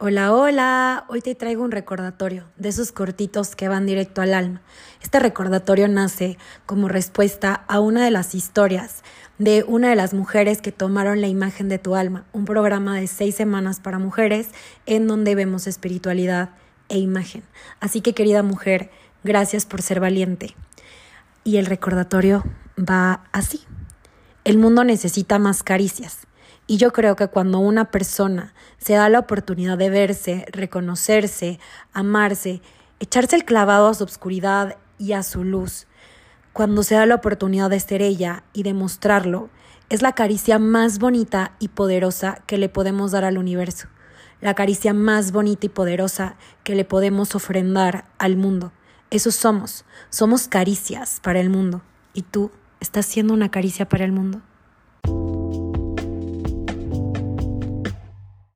Hola, hola. Hoy te traigo un recordatorio de esos cortitos que van directo al alma. Este recordatorio nace como respuesta a una de las historias de una de las mujeres que tomaron la imagen de tu alma, un programa de seis semanas para mujeres en donde vemos espiritualidad e imagen. Así que querida mujer, gracias por ser valiente. Y el recordatorio va así. El mundo necesita más caricias. Y yo creo que cuando una persona se da la oportunidad de verse, reconocerse, amarse, echarse el clavado a su oscuridad y a su luz, cuando se da la oportunidad de ser ella y de mostrarlo, es la caricia más bonita y poderosa que le podemos dar al universo, la caricia más bonita y poderosa que le podemos ofrendar al mundo. Eso somos, somos caricias para el mundo. ¿Y tú estás siendo una caricia para el mundo?